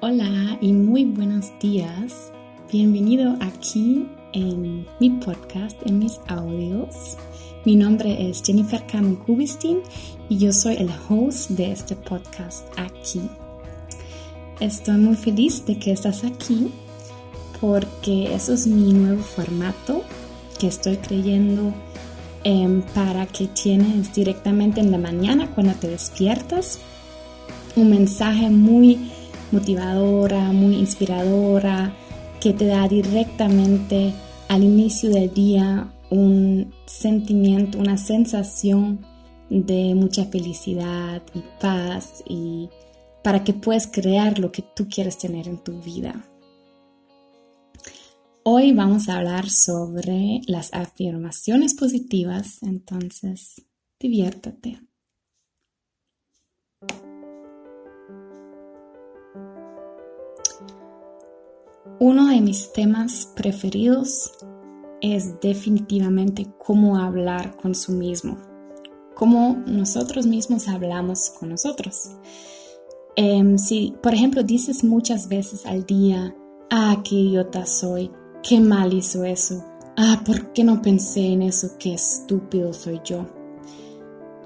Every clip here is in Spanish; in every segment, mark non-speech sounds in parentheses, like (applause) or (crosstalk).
Hola y muy buenos días. Bienvenido aquí en mi podcast, en mis audios. Mi nombre es Jennifer Carmen Kubistin y yo soy el host de este podcast aquí. Estoy muy feliz de que estás aquí porque eso es mi nuevo formato que estoy creyendo em, para que tienes directamente en la mañana cuando te despiertas un mensaje muy motivadora, muy inspiradora, que te da directamente al inicio del día un sentimiento, una sensación de mucha felicidad y paz y para que puedas crear lo que tú quieres tener en tu vida. Hoy vamos a hablar sobre las afirmaciones positivas, entonces diviértate. Uno de mis temas preferidos es definitivamente cómo hablar con su mismo, cómo nosotros mismos hablamos con nosotros. Em, si, por ejemplo, dices muchas veces al día, ah, qué idiota soy, qué mal hizo eso, ah, ¿por qué no pensé en eso? Qué estúpido soy yo.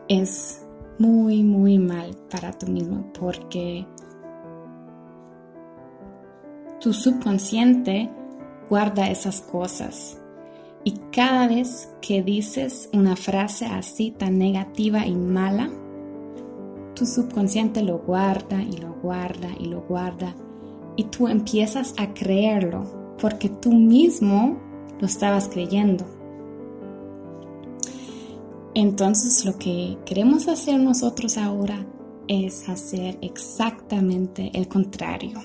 Es muy, muy mal para tú mismo porque tu subconsciente guarda esas cosas. Y cada vez que dices una frase así tan negativa y mala, tu subconsciente lo guarda y lo guarda y lo guarda. Y tú empiezas a creerlo porque tú mismo lo estabas creyendo. Entonces lo que queremos hacer nosotros ahora es hacer exactamente el contrario.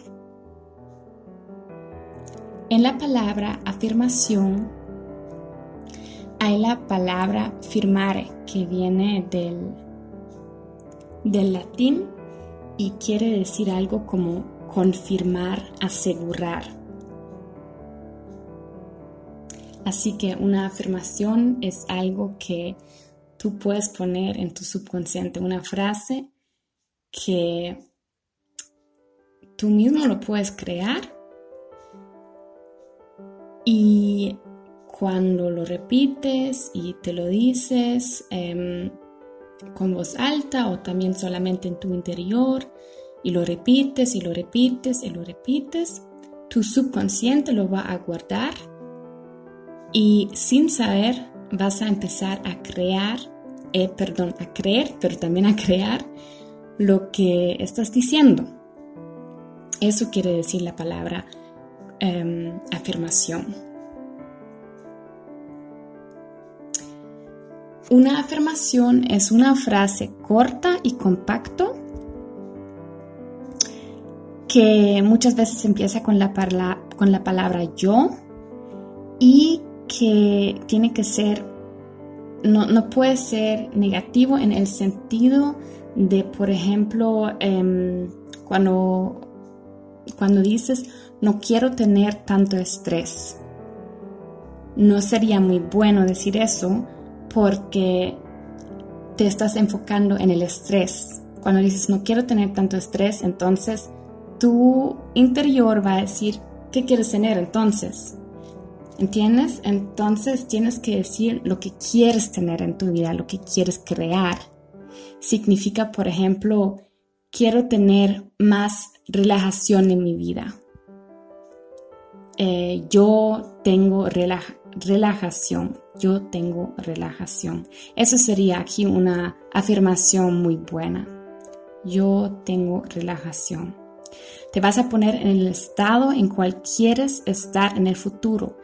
En la palabra afirmación hay la palabra firmare que viene del, del latín y quiere decir algo como confirmar, asegurar. Así que una afirmación es algo que tú puedes poner en tu subconsciente, una frase que tú mismo lo puedes crear y cuando lo repites y te lo dices em, con voz alta o también solamente en tu interior y lo repites y lo repites y lo repites, tu subconsciente lo va a guardar y sin saber vas a empezar a crear, eh, perdón, a creer, pero también a crear lo que estás diciendo. Eso quiere decir la palabra Em, afirmación. Una afirmación es una frase corta y compacto que muchas veces empieza con la, con la palabra yo y que tiene que ser, no, puede ser negativo en el sentido de, por ejemplo, em, cuando, cuando dices, no quiero tener tanto estrés. No sería muy bueno decir eso porque te estás enfocando en el estrés. Cuando dices no quiero tener tanto estrés, entonces tu interior va a decir, ¿qué quieres tener entonces? ¿Entiendes? Entonces tienes que decir lo que quieres tener en tu vida, lo que quieres crear. Significa, por ejemplo, quiero tener más relajación en mi vida eh, yo tengo relajación, yo tengo relajación. Eso sería aquí una afirmación muy buena. Yo tengo relajación. Te vas a poner en el estado en cual quieres estar en el futuro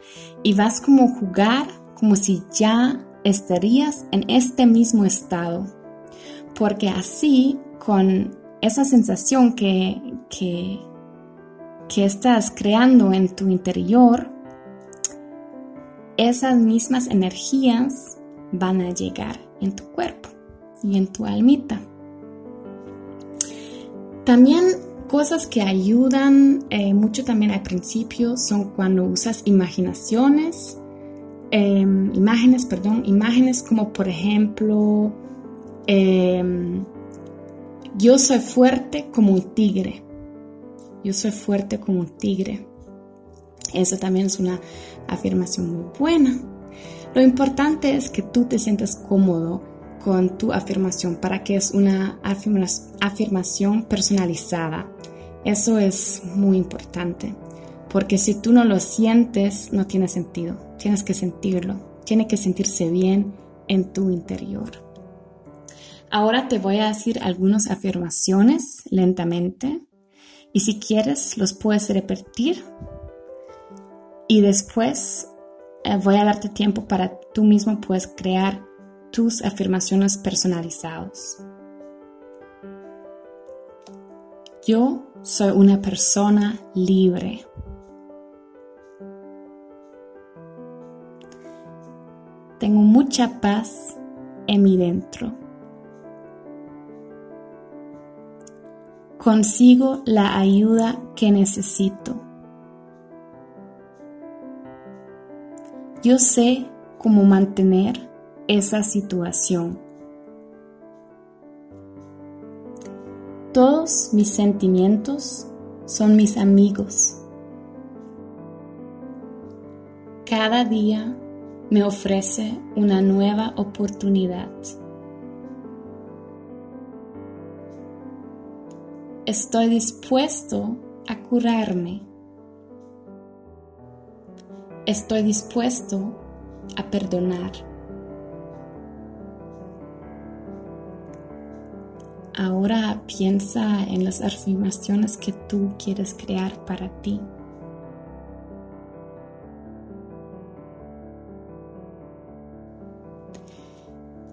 y vas como jugar como si ya estarías en este mismo estado. Porque así, con esa sensación que, que que estás creando en tu interior, esas mismas energías van a llegar en tu cuerpo y en tu almita. También cosas que ayudan eh, mucho también al principio son cuando usas imaginaciones, em, imágenes, perdón, imágenes como por ejemplo, em, yo soy fuerte como un tigre Yo soy fuerte como un tigre. Eso también es una afirmación muy buena. Lo importante es que tú te sientas cómodo con tu afirmación para que es una afirmación personalizada. Eso es muy importante, porque si tú no lo sientes, no tiene sentido. Tienes que sentirlo. Tiene que sentirse bien en tu interior. Ahora te voy a decir algunas afirmaciones lentamente y si quieres los puedes repetir y después eh, voy a darte tiempo para tú mismo puedes crear tus afirmaciones personalizadas. Yo soy una persona libre. Tengo mucha paz en mi dentro. Consigo la ayuda que necesito. Yo sé cómo mantener esa situación. Todos mis sentimientos son mis amigos. Cada día me ofrece una nueva oportunidad. Estoy dispuesto a curarme. Estoy dispuesto a perdonar. Ahora piensa en las afirmaciones que tú quieres crear para ti.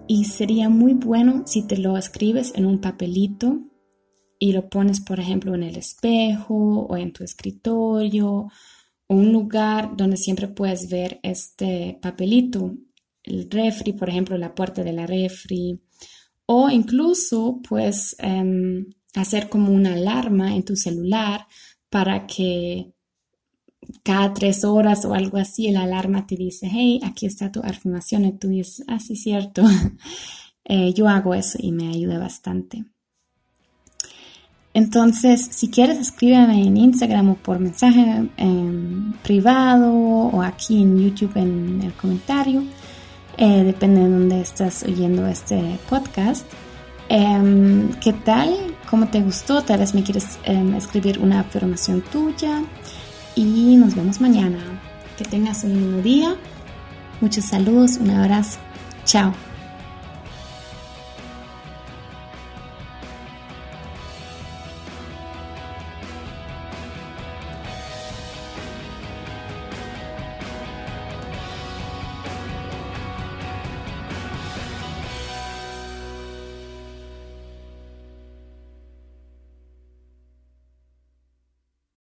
Y sería muy bueno si te lo escribes en un papelito y lo pones, por ejemplo, en el espejo o en tu escritorio o un lugar donde siempre puedes ver este papelito, el refri, por ejemplo, la puerta de la refri, o incluso puedes em, hacer como una alarma en tu celular para que cada tres horas o algo así, la alarma te dice, hey, aquí está tu afirmación y tú dices, ah, sí, cierto. (laughs) Eh, yo hago eso y me ayuda bastante. Entonces, si quieres, escríbeme en Instagram o por mensaje em, privado o aquí en YouTube en el comentario. Eh, depende de dónde estás oyendo este podcast. Em, ¿Qué tal? ¿Cómo te gustó? Tal vez me quieres em, escribir una afirmación tuya y nos vemos mañana. Que tengas un lindo día. Muchos saludos, un abrazo. Chao.